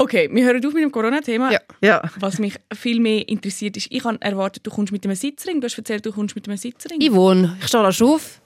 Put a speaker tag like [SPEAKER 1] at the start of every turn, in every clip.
[SPEAKER 1] Okay, wir hören auf mit dem Corona-Thema.
[SPEAKER 2] Ja. ja.
[SPEAKER 1] Was mich viel mehr interessiert ist, ich habe erwartet, du kommst mit einem Sitzring. Du hast erzählt, du kommst mit einem Sitzring.
[SPEAKER 2] Yvonne, ich stehe da schon auf.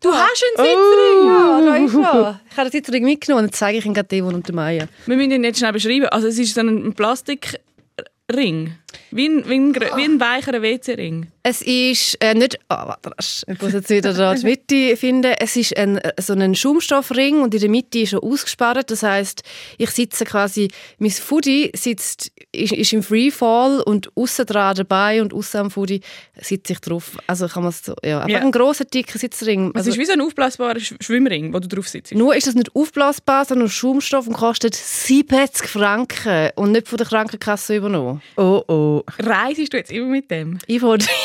[SPEAKER 1] Du hast einen Sitzring?
[SPEAKER 2] Ja, da ist er. Ich habe den Sitzring mitgenommen und zeige ich ihn gerade und der Maya.
[SPEAKER 1] Wir müssen ihn jetzt schnell beschreiben. Also es ist so ein Plastikring. Wie ein, wie ein, wie ein weicherer WC-Ring.
[SPEAKER 2] Es ist äh, nicht. Oh, warte, ich muss jetzt wieder da die Mitte finden. Es ist ein, so ein Schaumstoffring und in der Mitte ist er ausgespart. Das heißt, ich sitze quasi. Mein Foodie sitzt, ist, ist im Freefall und außen dran dabei und außen am Foodie sitze ich drauf. Also kann man so. Ja, einfach
[SPEAKER 1] Ja.
[SPEAKER 2] ein grosser, dicker Sitzring.
[SPEAKER 1] Es
[SPEAKER 2] Also,
[SPEAKER 1] ist wie so ein aufblasbarer Sch- Schwimmring, wo du drauf sitzt.
[SPEAKER 2] nur ist das nicht aufblasbar, sondern Schaumstoff und kostet 70 Franken und nicht von der Krankenkasse übernommen.
[SPEAKER 3] Oh oh.
[SPEAKER 1] Reisest du jetzt immer mit dem?
[SPEAKER 2] Ich wollte.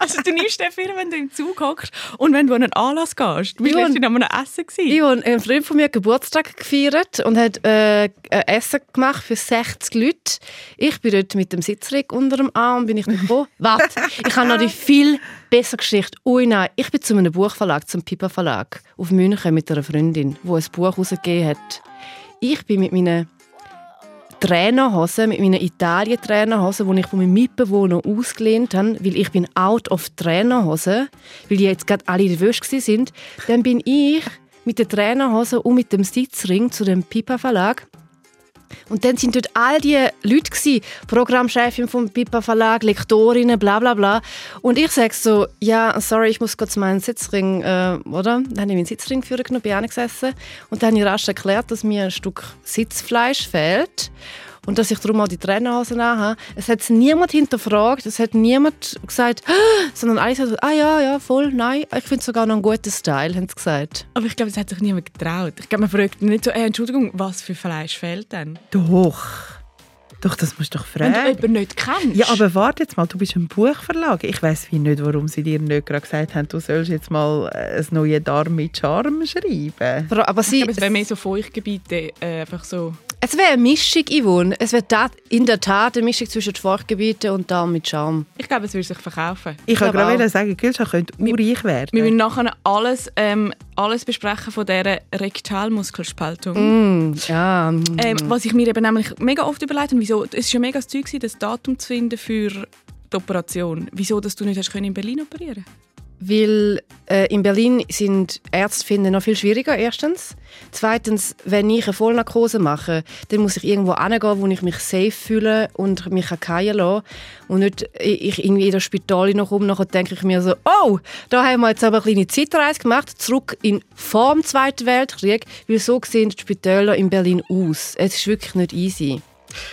[SPEAKER 1] Also du nimmst den Film, wenn du im Zug hockst und wenn du an einen Anlass gehst. Du
[SPEAKER 2] Ja.
[SPEAKER 1] letztens an einem Essen gewesen.
[SPEAKER 2] Ich habe ein Freund von mir Geburtstag gefeiert und hat äh, ein Essen gemacht für 60 Leute. Ich bin dort mit dem Sitzring unter dem Arm, bin ich gekommen. Warte, ich habe noch die viel bessere Geschichte. Ui nein, ich bin zu einem Buchverlag, zum Piper Verlag, auf München mit einer Freundin, die ein Buch herausgegeben hat. Ich bin mit meinen Trainerhosen, mit meinen Italien-Trainerhosen, die ich von meinem Mitbewohner ausgelehnt habe, weil ich bin out of Trainerhosen, weil die jetzt gerade alle der Wäsche sind, dann bin ich mit den Trainerhosen und mit dem Sitzring zu dem Pipa Verlag. Und dann sind dort all die Leute gsi, Programmchefin vom Pipa Verlag, Lektorinnen, bla bla bla. Und ich sage so, ja, sorry, ich muss kurz meinen Sitzring, äh, oder? Dann habe ich meinen Sitzring für genommen, bin gesessen und dann habe ich rasch erklärt, dass mir ein Stück Sitzfleisch fehlt und dass ich darum auch die Trainerhosen anhabe. Es hat niemand hinterfragt, es hat niemand gesagt, «Ah!» sondern alle sagen, ah ja, ja, voll, nein, ich finde es sogar noch einen guten Style, haben sie gesagt.
[SPEAKER 1] Aber ich glaube, es hat sich niemand getraut. Ich glaube, man fragt nicht so, Entschuldigung, was für Fleisch fehlt denn?
[SPEAKER 3] Doch. Doch, das musst du doch
[SPEAKER 1] Wenn du
[SPEAKER 3] fragen.
[SPEAKER 1] jemanden nicht kennst.
[SPEAKER 3] Ja, aber warte jetzt mal, du bist ein Buchverlag. Ich weiß wie nicht, warum sie dir nicht gerade gesagt haben, du sollst jetzt mal äh, ein neues Darm mit Charme schreiben.
[SPEAKER 2] Aber
[SPEAKER 1] ich
[SPEAKER 2] sie,
[SPEAKER 1] glaube, es wäre mehr so Feuchtgebiete, äh, einfach so.
[SPEAKER 2] Es wäre eine Mischung, Yvonne. Es wäre in der Tat eine Mischung zwischen Feuchtgebieten und Darm mit Charme.
[SPEAKER 1] Ich glaube, es würde sich verkaufen.
[SPEAKER 3] Ich
[SPEAKER 2] glaube
[SPEAKER 3] wollte gerade sagen, Gülscha könnte urreich werden.
[SPEAKER 1] Wir müssen nachher alles, ähm, alles besprechen von dieser Rektalmuskelspaltung.
[SPEAKER 2] Mm, ja. mm.
[SPEAKER 1] Ähm, was ich mir eben nämlich mega oft überlegt habe, wieso, es war ja mega das Zeug, das Datum zu finden für die Operation. Wieso, dass du nicht hast können in Berlin operieren
[SPEAKER 2] Weil äh, in Berlin sind Ärzte finden noch viel schwieriger, erstens. Zweitens, wenn ich eine Vollnarkose mache, dann muss ich irgendwo hingehen, wo ich mich safe fühle und mich fallen lassen Und nicht ich irgendwie in das Spital noch rum, nachher denke ich mir so, oh, da haben wir jetzt aber eine kleine Zeitreise gemacht, zurück in vor dem Zweiten Weltkrieg, weil so sehen die Spitäler in Berlin aus. Es ist wirklich nicht easy.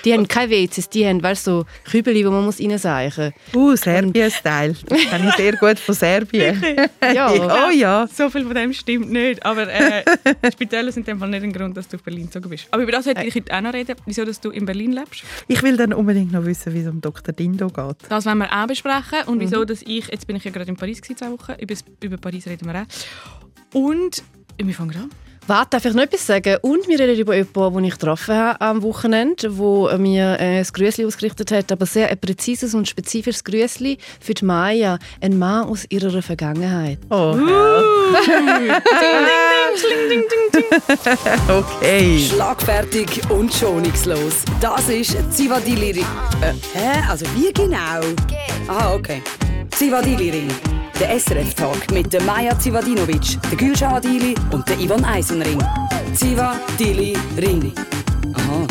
[SPEAKER 2] Die haben keine WCs, die haben, weißt du, so Kübeli, wo man muss reinseichen
[SPEAKER 3] Uh, Serbien-Style. Das kenne ich sehr gut von Serbien.
[SPEAKER 2] Ja.
[SPEAKER 3] oh ja.
[SPEAKER 1] So viel von dem stimmt nicht. Aber äh, Spitäler sind in dem Fall nicht ein Grund, dass du auf Berlin gezogen bist. Aber über das hätte ich heute auch noch reden. Wieso, dass du in Berlin lebst.
[SPEAKER 3] Ich will dann unbedingt noch wissen, wie es um Dr. Dindo geht.
[SPEAKER 1] Das wollen wir auch besprechen. Und wieso, dass ich, jetzt bin ich ja gerade in Paris gewesen, zwei Wochen, über, über Paris reden wir auch. Und, wir fangen an.
[SPEAKER 2] Warte, darf ich noch etwas sagen? Und wir reden über jemanden, den ich getroffen habe am Wochenende, der mir äh, ein Grüßli ausgerichtet hat, aber sehr ein präzises und spezifisches Grüßli für die Maya, ein Mann aus ihrer Vergangenheit.
[SPEAKER 3] Oh, okay.
[SPEAKER 4] Schlagfertig und schonungslos. Das ist Zivadili Ring. Äh, hä? Also wie genau? Ah, okay. Zivadili Ring. Der SRF-Talk mit der Maja Zivadinovic, der Gülşah Adili und der Ivan Eisenring. Zivadili Ring. Aha.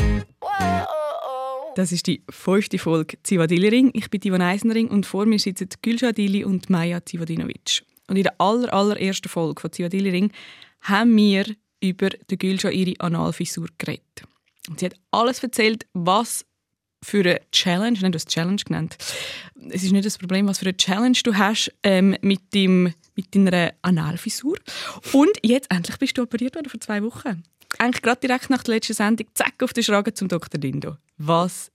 [SPEAKER 1] Das ist die fünfte Folge Zivadili Ring. Ich bin Ivan Eisenring und vor mir sitzen Gülşah Dili und Maja Zivadinovic. Und in der aller, allerersten Folge von Zivadili Ring haben wir über die Gülşah ihre Analfissur geredet. Und sie hat alles erzählt, was für eine Challenge, nicht das Challenge genannt. Es ist nicht das Problem, was für eine Challenge du hast ähm, mit, dem, mit deiner Analfissur. Und jetzt endlich bist du operiert worden vor zwei Wochen. Eigentlich gerade direkt nach der letzten Sendung, zack, auf den Schragen zum Dr. Dindo. Was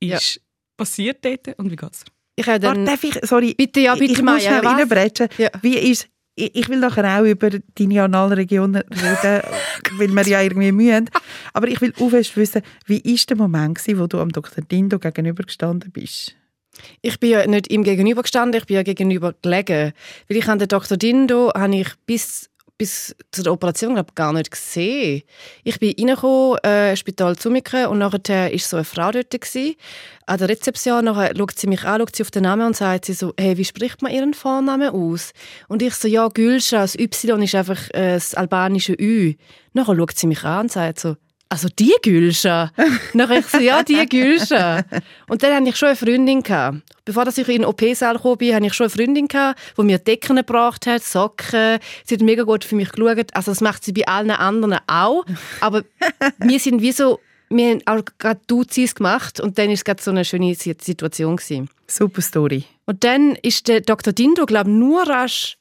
[SPEAKER 1] ist passiert dort und wie geht's?
[SPEAKER 2] Ich habe
[SPEAKER 3] Warte,
[SPEAKER 2] dann...
[SPEAKER 3] darf ich, sorry,
[SPEAKER 2] Bitte, ja, bitte,
[SPEAKER 3] ich muss
[SPEAKER 2] Maja,
[SPEAKER 3] schnell reinbrechen.
[SPEAKER 2] Ja.
[SPEAKER 3] Wie ist, ich will nachher auch über deine Analregion reden, weil wir ja irgendwie mühen. Aber ich will auch fest wissen, wie war der Moment, gewesen, wo du am Dr. Dindo gegenübergestanden bist?
[SPEAKER 2] Ich bin ja nicht ihm gegenüber gestanden, ich bin ja gegenüber gelegen. Weil ich an den Dr. Dindo habe ich bis bis zu der Operation glaub, gar nicht gesehen. Ich bin reingekommen, äh, Spital zu mir und nachher war so eine Frau dort. Gewesen, an der Rezeption. Nachher schaut sie mich an, schaut sie auf den Namen und sagt sie so, hey, wie spricht man ihren Vornamen aus? Und ich so, ja, Gülscha, das Y ist einfach äh, das albanische Ü. Nachher schaut sie mich an und sagt so, also die Gülscha? Nachher ich so, ja, die Gülscha. Und dann hatte ich schon eine Freundin. Gehabt. Bevor ich in den OP-Saal kam, hatte ich schon eine Freundin, gehabt, die mir Decken gebracht hat, Socken. Sie hat mega gut für mich geschaut. Also das macht sie bei allen anderen auch. Aber wir sind wie so, wir haben auch gerade Duzis gemacht und dann war es gerade so eine schöne Situation. Gewesen.
[SPEAKER 3] Super Story.
[SPEAKER 2] Und dann ist der Dr. Dindo, glaube ich, nur rasch,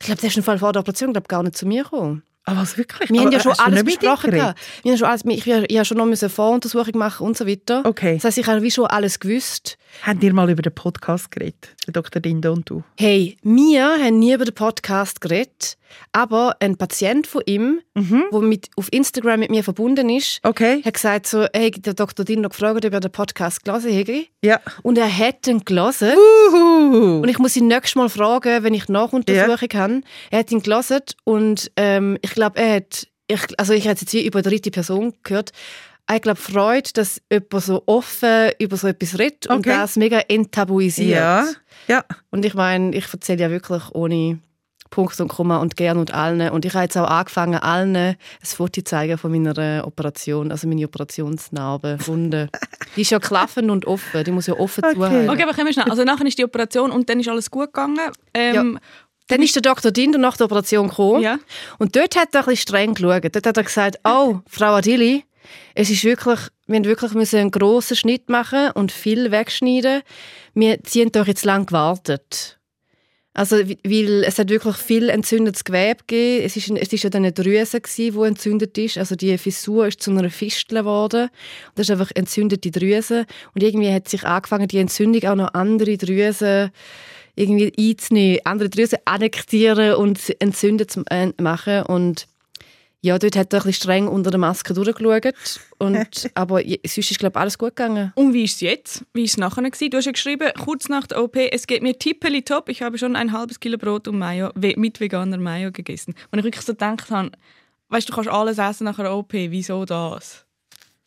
[SPEAKER 2] ich glaube, der ist im Fall vor der Operation glaub, gar nicht zu mir gekommen.
[SPEAKER 3] Aber was wirklich?
[SPEAKER 2] Wir
[SPEAKER 3] Aber
[SPEAKER 2] haben ja schon alles besprochen. Wir haben schon alles, ich habe ja schon noch eine Voruntersuchung machen und so weiter.
[SPEAKER 3] Okay.
[SPEAKER 2] Das heisst, ich habe wie schon alles gewusst.
[SPEAKER 3] Habt ihr mal über den Podcast geredet? Der Dr. Dindo und du?
[SPEAKER 2] Hey, wir haben nie über den Podcast geredet, aber ein Patient von ihm, der mit, auf Instagram mit mir verbunden ist,
[SPEAKER 3] Okay.
[SPEAKER 2] hat gesagt so, hey, der Dr. Dino gefragt, ob er den Podcast gelesen hätte.
[SPEAKER 3] Ja.
[SPEAKER 2] Und er hat ihn gelesen.
[SPEAKER 3] Uhu.
[SPEAKER 2] Und ich muss ihn nächstes Mal fragen, wenn ich Nachuntersuchung habe. Er hat ihn gelesen und ähm, ich glaube, er hat, ich, also ich habe jetzt wie über eine dritte Person gehört, ich glaube, Freude, dass jemand so offen über so etwas redet und
[SPEAKER 3] Okay.
[SPEAKER 2] das mega enttabuisiert.
[SPEAKER 3] Ja. Ja.
[SPEAKER 2] Und ich meine, ich erzähle ja wirklich ohne Punkt und Komma und gern und allen. Und ich habe jetzt auch angefangen, allen ein Foto zu zeigen von meiner Operation, also meine Operationsnarbe, Wunde. Die ist ja klaffend und offen, die muss ja offen
[SPEAKER 3] Okay.
[SPEAKER 2] zuhalten.
[SPEAKER 1] Okay, aber kommen wir schnell. Also nachher ist die Operation und dann ist alles gut gegangen. Ähm,
[SPEAKER 2] Dann ist der Dr. Dinder nach der Operation gekommen.
[SPEAKER 1] Ja.
[SPEAKER 2] Und dort hat er ein bisschen streng geschaut. Dort hat er gesagt, oh, Frau Adili, es ist wirklich, wir haben wirklich müssen einen grossen Schnitt machen und viel wegschneiden. Wir sie haben doch jetzt lang gewartet. Also, weil es hat wirklich viel entzündetes Gewebe gegeben. Es ist, es ist ja dann eine Drüse gewesen, die entzündet ist. Also die Fissur ist zu einer Fistel geworden. Und das ist einfach entzündete Drüse. Und irgendwie hat sich angefangen, die Entzündung auch noch andere Drüsen irgendwie einzunehmen, andere Drüsen annektieren und sie entzündet zu äh, machen. Und ja, dort hat er ein bisschen streng unter der Maske durchgeschaut. Und, aber sonst ist, glaube ich, alles gut gegangen.
[SPEAKER 1] Und wie ist es jetzt? Wie ist es nachher gewesen? Du hast ja geschrieben, kurz nach der OP, es geht mir tippeli top. Ich habe schon ein halbes Kilo Brot und Mayo mit veganer Mayo gegessen. Und ich wirklich so gedacht habe, weißt du, du kannst alles essen nach einer OP. Wieso das?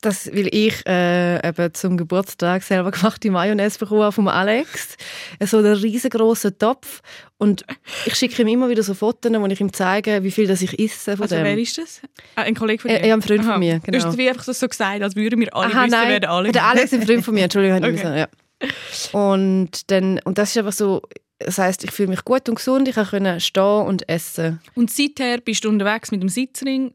[SPEAKER 2] Das, weil ich äh, eben zum Geburtstag selber gemachte Mayonnaise bekommen habe vom Alex. So einen riesengroßen Topf. Und ich schicke ihm immer wieder so Fotos, wo ich ihm zeige, wie viel das ich esse von
[SPEAKER 1] Also
[SPEAKER 2] dem.
[SPEAKER 1] wer ist das? Ah, ein Kollege von dir?
[SPEAKER 2] Äh, ja, ein Freund von
[SPEAKER 1] Aha.
[SPEAKER 2] mir,
[SPEAKER 1] Du hast
[SPEAKER 2] genau.
[SPEAKER 1] es wie einfach so so gesagt, als würden wir alle
[SPEAKER 2] Aha,
[SPEAKER 1] wissen,
[SPEAKER 2] nein.
[SPEAKER 1] wer Alex
[SPEAKER 2] Der Alex ist ein Freund von mir, Entschuldigung.
[SPEAKER 1] Okay.
[SPEAKER 2] okay. ja. Und, dann, und das ist einfach so, das heisst, ich fühle mich gut und gesund, ich kann stehen und essen.
[SPEAKER 1] Und seither bist du unterwegs mit dem Sitzring.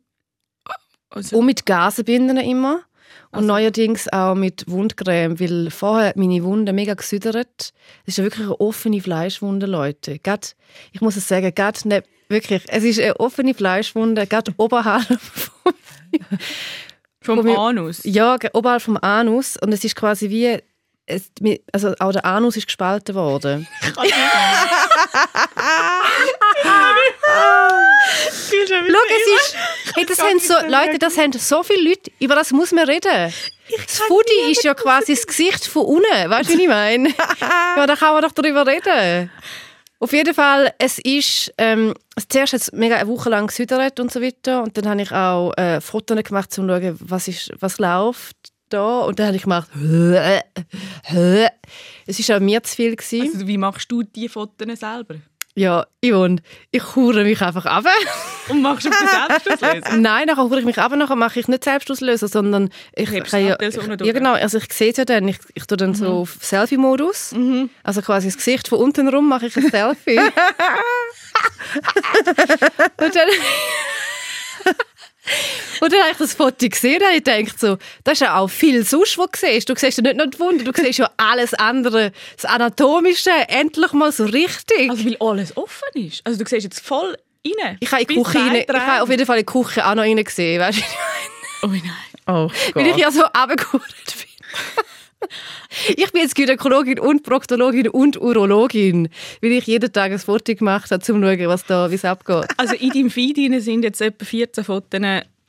[SPEAKER 1] Also,
[SPEAKER 2] Und mit Gasenbinden immer. Und
[SPEAKER 1] Also-
[SPEAKER 2] neuerdings auch mit Wundcreme, weil vorher hat meine Wunde mega gesüdert. Das ist ja wirklich eine offene Fleischwunde, Leute. Gerade, ich muss es sagen, gerade nicht, wirklich, es ist eine offene Fleischwunde, gerade oberhalb vom,
[SPEAKER 1] vom Anus.
[SPEAKER 2] ja, oberhalb vom Anus. Und es ist quasi wie, es, also auch der Anus ist gespalten worden. Schau, es ist, hey, das haben so, Leute, das haben so viele Leute, über das muss man reden. Das Foodie ist ja quasi das Gesicht von unten, weißt du, wie ich meine? ja, da kann man doch darüber reden. Auf jeden Fall, es ist, ähm, zuerst hat es mega eine Woche lang gesüdert und so weiter und dann habe ich auch äh, Fotos gemacht, um zu schauen, was, ist, was läuft da und dann habe ich gemacht, es war auch mir zu viel. Gewesen.
[SPEAKER 1] Also, wie machst du die Fotos selber?
[SPEAKER 2] Ja, Yvonne, ich hure mich einfach ab.
[SPEAKER 1] Und machst du auf den Selbstauslöser?
[SPEAKER 2] Nein, nachher hure ich mich ab, nachher mache ich nicht Selbstauslöser, sondern ich
[SPEAKER 1] Hebst
[SPEAKER 2] kann ja,
[SPEAKER 1] so
[SPEAKER 2] ich, ja genau, also ich sehe es ja dann, ich, ich tue dann so auf Selfie-Modus,
[SPEAKER 1] Mhm.
[SPEAKER 2] also quasi das Gesicht von unten rum mache ich ein Selfie. und dann und dann habe ich das Foto gesehen und ich denke so, das ist ja auch viel sonst, was du siehst. Du siehst ja nicht nur die Wunde, du siehst ja alles andere, das Anatomische, endlich mal so richtig.
[SPEAKER 1] Also, weil alles offen ist. Also, du siehst jetzt voll rein.
[SPEAKER 2] ich habe in die Küche rein, ich habe auf jeden Fall in die Küche auch noch rein gesehen, weißt du?
[SPEAKER 1] Oh nein.
[SPEAKER 3] Oh
[SPEAKER 2] Weil ich
[SPEAKER 3] Gott.
[SPEAKER 2] ja so abgekühlt bin. ich bin jetzt Gynäkologin und Proktologin und Urologin, weil ich jeden Tag ein Foto gemacht habe, um zu schauen, was da, wie es abgeht.
[SPEAKER 1] Also, in deinem Feed sind jetzt etwa 14 Fotos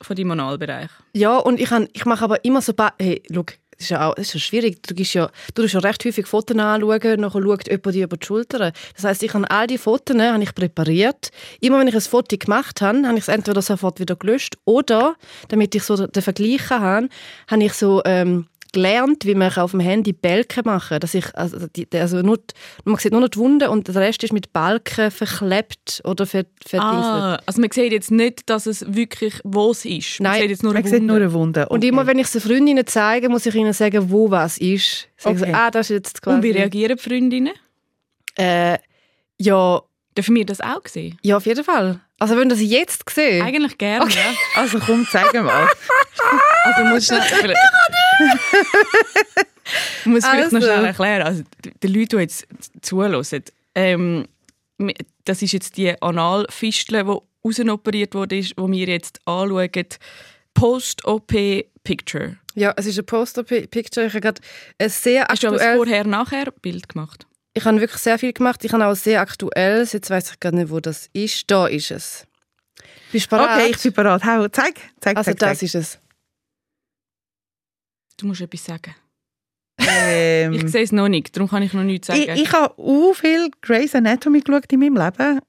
[SPEAKER 1] von deinem Analbereich.
[SPEAKER 2] Ja, und ich, han- ich mache aber immer so... Hey, schau, Das ist ja auch das ist ja schwierig. Du gibst ja, du ja recht häufig Fotos anschauen, nachher schaut jemand dir über die Schulter. Das heisst, ich habe all die Fotos habe ich präpariert. Immer wenn ich ein Foto gemacht habe, habe ich es entweder sofort wieder gelöscht oder, damit ich so den Vergleich habe, habe ich so ähm, gelernt, wie man auf dem Handy Balken machen kann. Dass ich, also, die, also nur, man sieht nur noch die Wunde und der Rest ist mit Balken verklebt oder ver,
[SPEAKER 1] ah, also man sieht jetzt nicht, dass es wirklich wo es ist.
[SPEAKER 2] Man Nein,
[SPEAKER 1] sieht jetzt nur
[SPEAKER 3] man eine Wunde. Nur eine Wunde.
[SPEAKER 2] Okay. Und immer wenn ich es den Freundinnen zeige, muss ich ihnen sagen, wo was ist. Okay. sie, ah, das ist jetzt quasi...
[SPEAKER 1] Und wie reagieren die Freundinnen?
[SPEAKER 2] Äh, ja...
[SPEAKER 1] Dürfen wir das auch sehen?
[SPEAKER 2] Ja, auf jeden Fall. Also wenn das jetzt sehen?
[SPEAKER 1] Eigentlich gerne, okay. ja.
[SPEAKER 3] Also komm, zeig mal.
[SPEAKER 1] also musst du schnell, ich muss vielleicht also. noch schnell erklären. Also die Leute, die jetzt zuhören, ähm, das ist jetzt die Analfistel, die rausoperiert wurde, die wir jetzt anschauen. Post-OP-Picture.
[SPEAKER 2] Ja, es ist ein Post-OP-Picture. Ich habe gerade ein sehr
[SPEAKER 1] Hast aktuelles... du ein Vorher-Nachher-Bild gemacht?
[SPEAKER 2] Ich habe wirklich sehr viel gemacht. Ich habe auch sehr aktuelles. Jetzt weiß ich gar nicht, wo das ist. Da ist es.
[SPEAKER 3] Bist du bereit? Okay, ich bin bereit. Hau, zeig, zeig,
[SPEAKER 2] Also
[SPEAKER 3] zeig,
[SPEAKER 2] das
[SPEAKER 3] zeig.
[SPEAKER 2] ist es.
[SPEAKER 1] Du musst etwas sagen. Ähm, ich sehe es noch nicht, darum kann ich noch nichts sagen.
[SPEAKER 3] Ich, ich habe auch viel Grey's Anatomy geschaut in meinem Leben.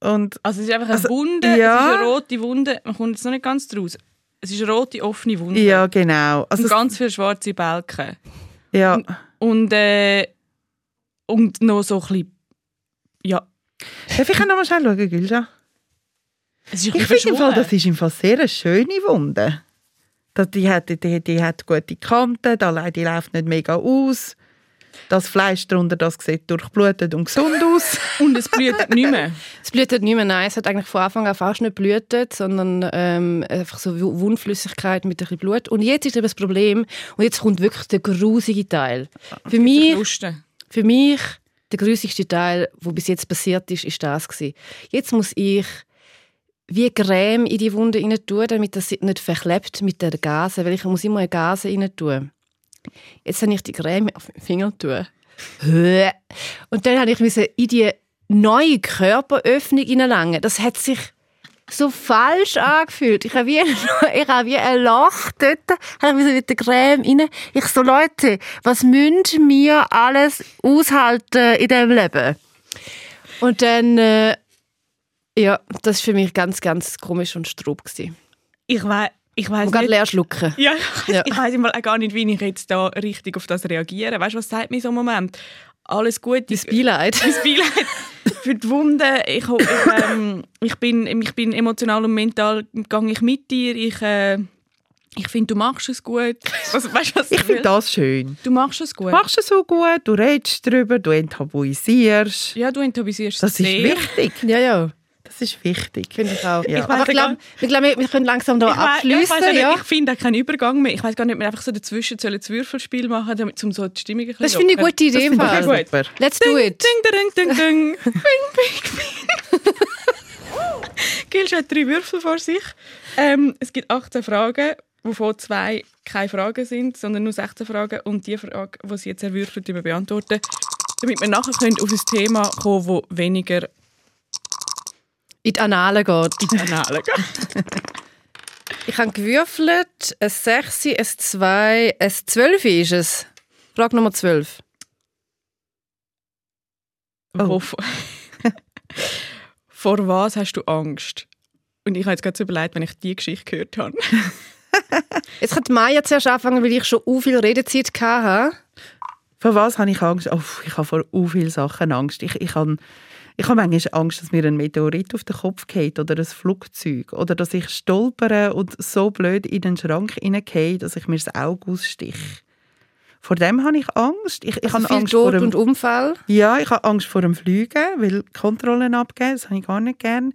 [SPEAKER 3] Und
[SPEAKER 1] also es ist einfach eine also, Wunde, ja. es ist eine rote Wunde, man kommt jetzt noch nicht ganz draus. Es ist eine rote, offene Wunde.
[SPEAKER 3] Ja, genau.
[SPEAKER 1] Also und ganz viele schwarze Balken.
[SPEAKER 3] Ja.
[SPEAKER 1] Und, und äh, und noch so ein bisschen, ja.
[SPEAKER 3] Darf ich noch mal schnell schauen, Gülscha? Ich finde das ist im Fall sehr eine schöne Wunde. Die hat, die, die hat gute Kanten, die läuft nicht mega aus. Das Fleisch darunter, das sieht durchblutet und gesund aus.
[SPEAKER 1] und es blutet nicht mehr?
[SPEAKER 2] Es blutet nicht mehr, nein. Es hat eigentlich von Anfang an fast nicht blutet, sondern ähm, einfach so Wundflüssigkeit mit ein bisschen Blut. Und jetzt ist eben das Problem, und jetzt kommt wirklich der grusige Teil. Für mich... Verluste. Für mich der grusigste Teil, wo bis jetzt passiert ist, ist das gewesen. Jetzt muss ich wie Creme in die Wunde rein tun, damit das nicht verklebt mit der Gase, weil ich muss immer eine Gase rein tun. Jetzt habe ich die Creme auf den Finger tun. Und dann habe ich in die neue Körperöffnung hineinlangen. Das hat sich so falsch angefühlt. Ich habe wie, ich habe wie ein Loch dort, habe ich mit der Creme rein. Ich so, Leute, was müssen wir alles aushalten in diesem Leben? Und dann, äh, ja, das war für mich ganz, ganz komisch und strub.
[SPEAKER 1] Ich weiß, ich weiß
[SPEAKER 2] nicht. leer schlucken.
[SPEAKER 1] Ja, ja. ich weiß immer gar nicht, wie ich jetzt da richtig auf das reagiere. Weißt du, was sagt mir so ein Moment? Alles gut.
[SPEAKER 2] Das Beileid.
[SPEAKER 1] Das Beileid für die Wunden. Ich, ich, ähm, ich, bin, ich bin emotional und mental gehe ich mit dir. Ich, äh, ich finde, du machst es gut.
[SPEAKER 3] Was, weißt, was ich finde das schön.
[SPEAKER 1] Du machst es gut.
[SPEAKER 3] Du machst es so gut, du redest darüber, du enttabuisierst.
[SPEAKER 1] Ja, du enttabuisierst
[SPEAKER 3] Das ist wichtig.
[SPEAKER 2] Ja, ja.
[SPEAKER 3] Das ist wichtig.
[SPEAKER 2] Finde ich auch. Ja. Ich Aber ich glaube, glaub, wir können langsam da abschließen.
[SPEAKER 1] Ja, ich, ja. ich finde keinen Übergang mehr. Ich weiß gar nicht, ob wir einfach so dazwischen sollen das Würfelspiel machen, damit, um so die Stimmung ein
[SPEAKER 2] Das finde ich eine gute Idee. Das ich
[SPEAKER 3] gut.
[SPEAKER 2] Let's do it.
[SPEAKER 1] Ding, ding, ding, ding, ding. bing, bing, bing. Gilsch hat drei Würfel vor sich. Ähm, es gibt 18 Fragen, wovon zwei keine Fragen sind, sondern nur 16 Fragen. Und die Frage, die sie jetzt erwürfelt, beantworten, damit wir nachher können auf ein Thema kommen, das weniger
[SPEAKER 2] in die Annalen geht.
[SPEAKER 1] In die Annalen geht.
[SPEAKER 2] ich habe gewürfelt, ein 6, ein 2, ein 12 ist es. Frage Nummer 12.
[SPEAKER 1] Oh. Vor was hast du Angst? Und ich habe jetzt gerade so überlegt, wenn ich diese Geschichte gehört habe.
[SPEAKER 2] jetzt könnte Maya zuerst anfangen, weil ich schon u viel Redezeit hatte.
[SPEAKER 3] Vor was habe ich Angst? Oh, ich habe vor u vielen Sachen Angst. Ich, ich habe ich habe manchmal Angst, dass mir ein Meteorit auf den Kopf geht oder ein Flugzeug. Oder dass ich stolpere und so blöd in den Schrank hineingehe, dass ich mir das Auge ausstiche. Vor dem habe ich Angst. Ich, ich
[SPEAKER 2] also
[SPEAKER 3] habe Angst
[SPEAKER 2] Tod vor dem, und Unfall?
[SPEAKER 3] Ja, ich habe Angst vor dem Fliegen, weil Kontrollen abgeben, das habe ich gar nicht gern.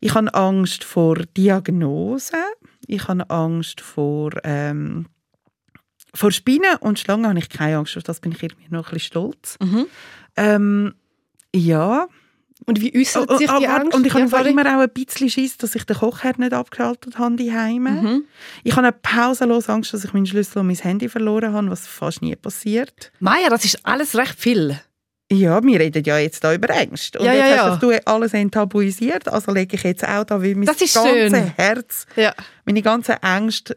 [SPEAKER 3] Ich habe Angst vor Diagnosen. Ich habe Angst vor, ähm, vor Spinnen und Schlangen habe ich keine Angst. Auf das bin ich irgendwie noch ein bisschen stolz. Mhm. Ähm, ja.
[SPEAKER 2] Und wie äußert sich die Angst?
[SPEAKER 3] Und ich habe ja, immer auch ein bisschen Schiss, dass ich den Kochherd nicht abgeschaltet habe daheim. Mhm. Ich habe eine pausenlose Angst, dass ich meinen Schlüssel und mein Handy verloren habe, was fast nie passiert.
[SPEAKER 2] Maja, das ist alles recht viel.
[SPEAKER 3] Ja, wir reden ja jetzt da über Ängste. Und
[SPEAKER 2] ja,
[SPEAKER 3] jetzt
[SPEAKER 2] ja,
[SPEAKER 3] hast du alles enttabuisiert, also lege ich jetzt auch da wie mein ganzes
[SPEAKER 2] schön.
[SPEAKER 3] Herz,
[SPEAKER 2] ja.
[SPEAKER 3] meine ganzen Ängste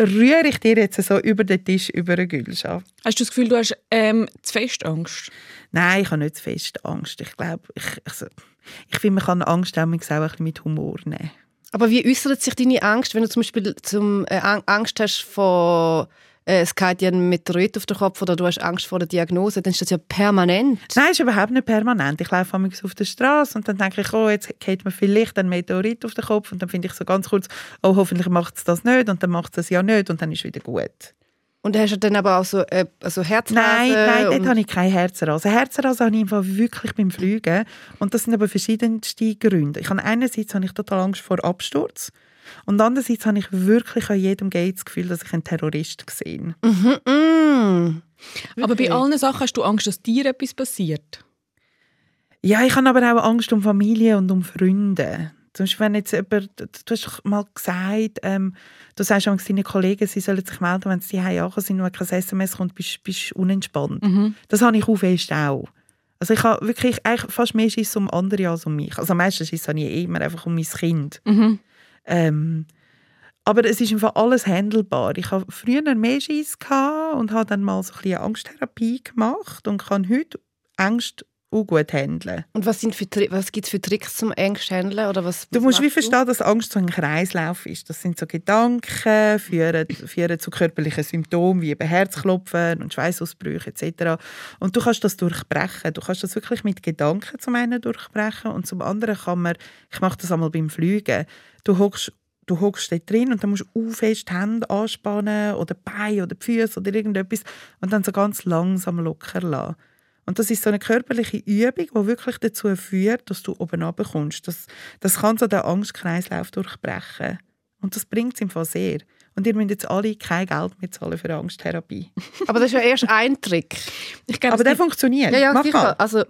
[SPEAKER 3] rühre ich dir jetzt so über den Tisch über den Gülscha.
[SPEAKER 1] Hast du das Gefühl, du hast ähm, zu fest Angst?
[SPEAKER 3] Nein, ich habe nicht zu fest Angst. Ich glaube, ich, also, ich finde, man kann Angst auch ein bisschen mit Humor nehmen.
[SPEAKER 2] Aber wie äußert sich deine Angst, wenn du zum Beispiel zum, äh, Angst hast vor äh, es geht dir ein Meteorit auf den Kopf oder du hast Angst vor der Diagnose, dann ist das ja permanent.
[SPEAKER 3] Nein, ist überhaupt nicht permanent. Ich laufe manchmal auf der Straße und dann denke ich, oh, jetzt geht mir vielleicht ein Meteorit auf den Kopf und dann finde ich so ganz kurz, oh, hoffentlich macht es das nicht und dann macht es ja nicht und dann ist es wieder gut.
[SPEAKER 2] Und hast du dann aber auch so äh, also Herzrasen?
[SPEAKER 3] Nein, nein, dort habe ich keine Herzrasen. Herzrasen habe ich einfach wirklich beim Fliegen. Und das sind aber verschiedenste Gründe. Ich habe einerseits habe ich total Angst vor Absturz. Und andererseits habe ich wirklich an jedem Gate das Gefühl, dass ich einen Terrorist sehe.
[SPEAKER 2] Mhm, mm.
[SPEAKER 1] Aber bei allen Sachen hast du Angst, dass dir etwas passiert?
[SPEAKER 3] Ja, ich habe aber auch Angst um Familie und um Freunde. Zum Beispiel, wenn jetzt jemand, du hast mal gesagt, ähm, du sagst auch deinen Kollegen, sie sollen sich melden, wenn sie hier sind und kein SMS kommt, bist du unentspannt. Mhm. Das habe ich auch fest auch. Also ich habe wirklich eigentlich fast mehr Schiss um andere als um mich. Also am meisten Schiss habe ich immer einfach um mein Kind.
[SPEAKER 1] Mhm.
[SPEAKER 3] Ähm, aber es ist einfach alles handelbar. Ich habe früher mehr Schiss und habe dann mal so ein bisschen Angsttherapie gemacht und kann heute Angst auch gut handeln.
[SPEAKER 2] Und was, sind für, was gibt es für Tricks zum Angst handeln? Oder was,
[SPEAKER 3] du musst wie verstehen, dass Angst so ein Kreislauf ist. Das sind so Gedanken, führen, führen zu körperlichen Symptomen wie eben Herzklopfen und Schweißausbrüche etc. Und du kannst das durchbrechen. Du kannst das wirklich mit Gedanken zum einen durchbrechen und zum anderen kann man, ich mache das einmal beim Fliegen, du hockst du hockst dort drin und dann musst du fest die Hände anspannen oder die Beine oder die Füße oder irgendetwas und dann so ganz langsam locker lassen. Und das ist so eine körperliche Übung, die wirklich dazu führt, dass du oben runterkommst. Das, das kann so den Angstkreislauf durchbrechen. Und das bringt es im Fall sehr. Und ihr müsst jetzt alle kein Geld mehr zahlen für Angsttherapie.
[SPEAKER 2] Aber das ist ja erst ein Trick.
[SPEAKER 3] Glaub, Aber der funktioniert.
[SPEAKER 2] Ja, ja, Mach sicher. Mal. Also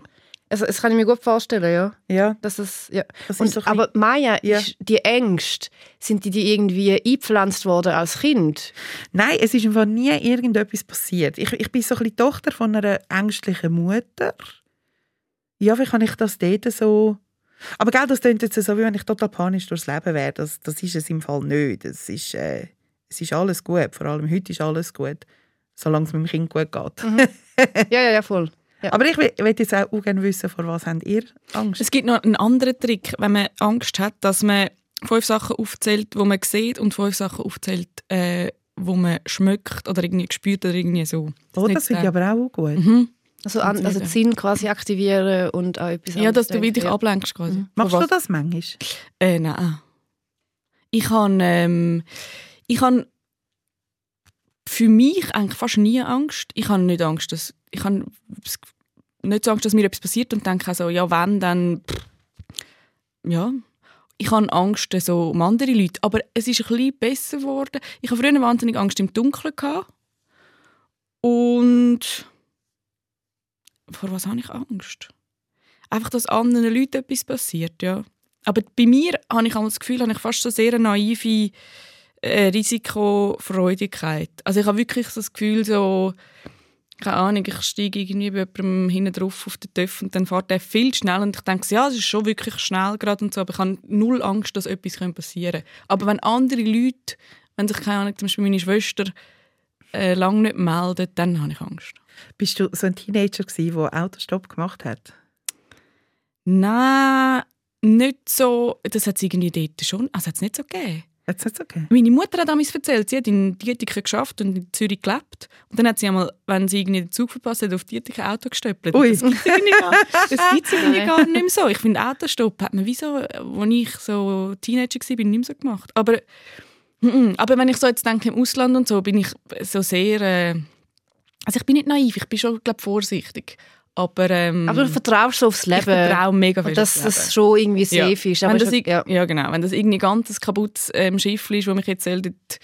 [SPEAKER 2] also, das kann ich mir gut vorstellen, ja.
[SPEAKER 3] Ja.
[SPEAKER 2] Dass es, ja. Das und, so aber Maya, ja. ist die Ängste, sind die, die irgendwie eingepflanzt worden als Kind?
[SPEAKER 3] Nein, es ist einfach nie irgendetwas passiert. Ich, ich bin so ein bisschen Tochter von einer ängstlichen Mutter. Ja, wie kann ich das dort so... Aber gell, das klingt jetzt so, wie wenn ich total panisch durchs Leben wäre. Das, das ist es im Fall nicht. Es ist, äh, es ist alles gut. Vor allem heute ist alles gut. Solange es meinem Kind gut geht.
[SPEAKER 2] Mhm. Ja, ja, ja, voll. Ja.
[SPEAKER 3] Aber ich will jetzt auch gerne wissen, vor was habt ihr Angst?
[SPEAKER 1] Es gibt noch einen anderen Trick, wenn man Angst hat, dass man fünf Sachen aufzählt, wo man sieht und fünf Sachen aufzählt, äh, wo man schmeckt oder irgendwie spürt oder irgendwie so.
[SPEAKER 3] Das oh, das finde ich aber auch gut.
[SPEAKER 1] Mhm.
[SPEAKER 2] Also, an, also den Sinn quasi aktivieren und auch etwas
[SPEAKER 1] Ja, dass du wieder dich ablenkst quasi. Mhm.
[SPEAKER 3] Machst du das manchmal?
[SPEAKER 1] Äh, nein. Ich habe ähm, ich habe für mich eigentlich fast nie Angst. Ich habe nicht Angst, dass ich habe nicht so Angst, dass mir etwas passiert und denke also, ja, wenn, dann ja. Ich habe Angst so um andere Leute, aber es ist bisschen besser geworden. Ich habe früher wahnsinnig Angst im Dunkeln gehabt. und vor was habe ich Angst? Einfach, dass anderen Leuten etwas passiert, ja. Aber bei mir habe ich das Gefühl, habe ich fast so sehr eine naive äh, Risikofreudigkeit. Also ich habe wirklich so das Gefühl, so keine Ahnung, ich steige irgendwie bei jemandem hinten drauf auf den TÜV und dann fährt der viel schnell und ich denke, ja, es ist schon wirklich schnell gerade und so, aber ich habe null Angst, dass etwas passieren könnte. Aber wenn andere Leute, wenn sich, keine Ahnung, zum Beispiel meine Schwester äh, lange nicht meldet, dann habe ich Angst.
[SPEAKER 3] Bist du so ein Teenager gewesen, der Autostopp gemacht hat?
[SPEAKER 1] Nein, nicht so. Das hat es irgendwie dort schon, also hat es nicht so gegeben.
[SPEAKER 3] Jetzt ist okay.
[SPEAKER 1] Meine Mutter hat damals erzählt, sie hat in Dietiken geschafft und in Zürich gelebt. Und dann hat sie einmal, wenn sie irgendwie den Zug verpasst hat, auf Dietiken Auto gestöppelt.
[SPEAKER 3] Ui.
[SPEAKER 1] Das gibt es irgendwie gar nicht mehr so. Ich finde, Autostopp hat man wie so, als ich so Teenager war, nicht mehr so gemacht. Aber, aber wenn ich so jetzt denke, im Ausland und so, bin ich so sehr... Äh, also ich bin nicht naiv, ich bin schon, glaube vorsichtig. Aber, ähm,
[SPEAKER 2] aber du vertraust so aufs Leben. Ich
[SPEAKER 1] vertraue mega viel
[SPEAKER 2] Dass das schon irgendwie safe
[SPEAKER 1] ja.
[SPEAKER 2] ist.
[SPEAKER 1] Aber wenn das, ja. ja. genau. Wenn das irgendwie ganz kaputtes ähm, Schiff ist, das mich jetzt dort,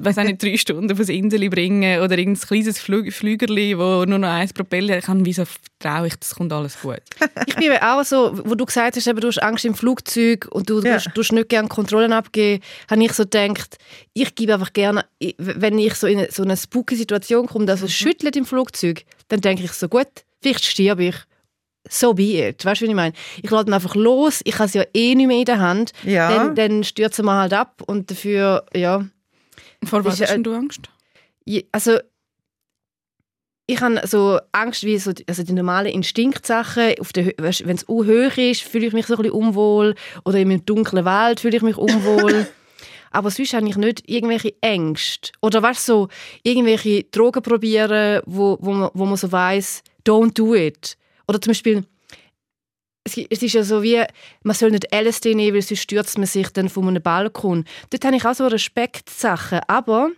[SPEAKER 1] weiß nicht, drei Stunden auf ein Insel bringen oder irgendein kleines Flü Flügerli, wo nur noch eins Propeller ich kann, wieso vertraue ich, das kommt alles gut.
[SPEAKER 2] ich bin auch so, wo du gesagt hast, du hast Angst im Flugzeug und du, ja. du, du nicht gerne Kontrollen abgeben, habe ich so gedacht, ich gebe einfach gerne, wenn ich so in so eine spooky Situation komme, dass es mhm. schüttelt im Flugzeug, dann denke ich so, gut, vielleicht sterbe ich. So be it. Weißt du, was ich meine? Ich lade ihn einfach los, ich habe es ja eh nicht mehr in der Hand.
[SPEAKER 3] Ja.
[SPEAKER 2] Dann, dann stürzen wir halt ab und dafür, ja.
[SPEAKER 1] Vor was
[SPEAKER 2] Ist,
[SPEAKER 1] hast
[SPEAKER 2] äh,
[SPEAKER 1] du Angst?
[SPEAKER 2] Also ich habe so Angst wie so die, also die normalen Instinktsachen. Auf der, wenn es hoch ist, fühle ich mich so ein bisschen unwohl. Oder in einem dunklen Wald fühle ich mich unwohl. Aber sonst habe ich nicht irgendwelche Ängste. Oder weißt so, irgendwelche Drogen probieren, wo, wo, man, wo man so weiß, don't do it. Oder zum Beispiel, es, es ist ja so wie, man soll nicht LSD nehmen, weil sonst stürzt man sich dann von einem Balkon. Dort habe ich auch so Respektsachen. Aber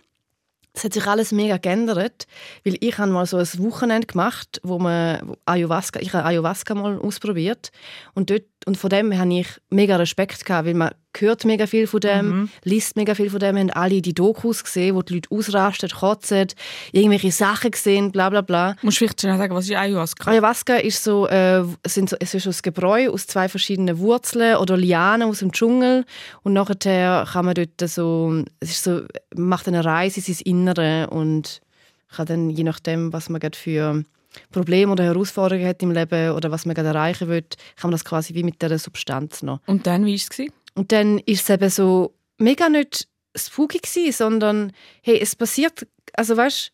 [SPEAKER 2] es hat sich alles mega geändert, weil ich habe mal so ein Wochenende gemacht, wo man Ayahuasca, ich habe Ayahuasca mal ausprobiert und dort und von dem habe ich mega Respekt gehabt, weil man hört mega viel von dem, liest mega viel von dem, haben alle die Dokus gesehen, wo die Leute ausrasten, kotzen, irgendwelche Sachen gesehen, bla bla bla.
[SPEAKER 1] Musst du vielleicht schnell sagen, was ist Ayahuasca?
[SPEAKER 2] Ayahuasca ist so, äh, sind so, es ist so ein Gebräu aus zwei verschiedenen Wurzeln oder Lianen aus dem Dschungel und nachher kann man dort so, es ist so, macht eine Reise in sein Innere und kann dann, je nachdem, was man gerade für Probleme oder Herausforderungen hat im Leben oder was man gerade erreichen will, kann man das quasi wie mit dieser Substanz noch.
[SPEAKER 1] Und dann, wie war es? gewesen?
[SPEAKER 2] Und dann ist es eben so mega nicht spooky gewesen, sondern hey, es passiert, also weißt,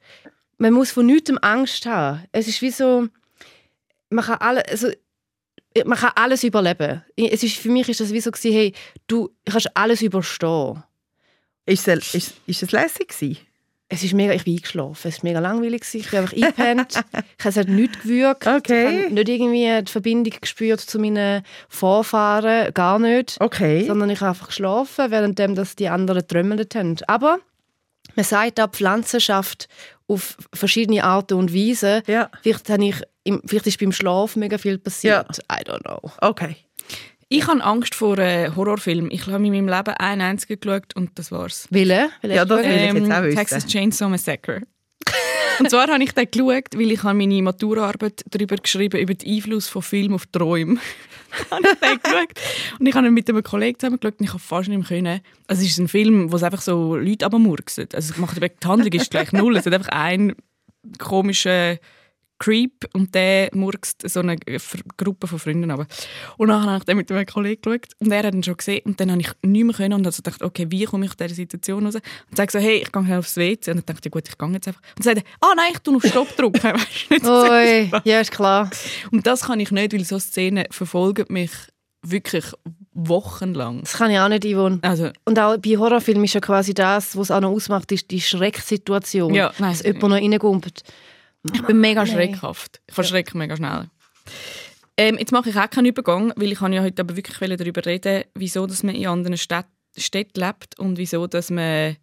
[SPEAKER 2] man muss von nichts Angst haben. Es ist wie so, man kann alle, also man kann alles überleben. Es ist, für mich ist das wie so gewesen, hey, du kannst alles überstehen.
[SPEAKER 3] Ist es, ist, ist es lässig gewesen?
[SPEAKER 2] Es ist mega, ich bin eingeschlafen. Es war mega langweilig. Ich bin einfach eingepennt. ich habe es halt nichts gewürgt.
[SPEAKER 3] Okay.
[SPEAKER 2] Ich habe nicht irgendwie die Verbindung gespürt zu meinen Vorfahren. Gar nicht.
[SPEAKER 3] Okay.
[SPEAKER 2] sondern ich habe einfach geschlafen, während dass die anderen trömmelt haben. Aber man sagt auch, Pflanzen schafft auf verschiedene Arten und Weisen.
[SPEAKER 3] Ja.
[SPEAKER 2] Vielleicht, habe ich vielleicht ist beim Schlaf mega viel passiert. I don't know.
[SPEAKER 3] Okay.
[SPEAKER 1] Ich habe Angst vor äh, Horrorfilmen. Ich habe in meinem Leben einen einzigen geschaut und das war's.
[SPEAKER 2] Wille? Wille
[SPEAKER 3] Ja, das will ich
[SPEAKER 1] Ähm,
[SPEAKER 3] jetzt auch wissen.
[SPEAKER 1] Texas Chainsaw Massacre. und zwar habe ich den geschaut, weil ich habe meine Maturaarbeit darüber geschrieben, über den Einfluss von Film auf Träume. habe ich den geschaut. Und ich habe ihn mit einem Kollegen zusammen geschaut und ich habe fast nicht mehr können. Also es ist ein Film, wo es einfach so Leute abmurksen. Also es macht eben- die Handlung ist gleich null. Es hat einfach einen komischen Creep und der murkst so eine Gruppe von Freunden ab. Und dann habe ich den mit einem Kollegen geschaut und er hat ihn schon gesehen und dann habe ich nicht mehr können und also dachte, okay, wie komme ich aus dieser Situation raus? Und sage so, hey, ich gehe aufs WC und dann dachte ich, gut, ich gehe jetzt einfach. Und dann sagt er, ah nein, ich tue auf Stopp drücken. Weißt du, nicht
[SPEAKER 2] Oi, ja, ist klar.
[SPEAKER 1] und das kann ich nicht, weil so Szenen verfolgen mich wirklich wochenlang.
[SPEAKER 2] Das kann ich auch nicht, Yvonne.
[SPEAKER 1] Also,
[SPEAKER 2] Und auch bei Horrorfilmen ist ja quasi das, was es auch noch ausmacht, ist die Schrecksituation.
[SPEAKER 1] Ja, nein,
[SPEAKER 2] dass jemand noch reinkommt.
[SPEAKER 1] Ich bin mega
[SPEAKER 2] Nein.
[SPEAKER 1] schreckhaft. Ich verschrecke mega schnell. Ähm, jetzt mache ich auch keinen Übergang, weil ich kann ja heute aber wirklich darüber reden, wieso dass man in anderen Städt Städten lebt und wieso dass man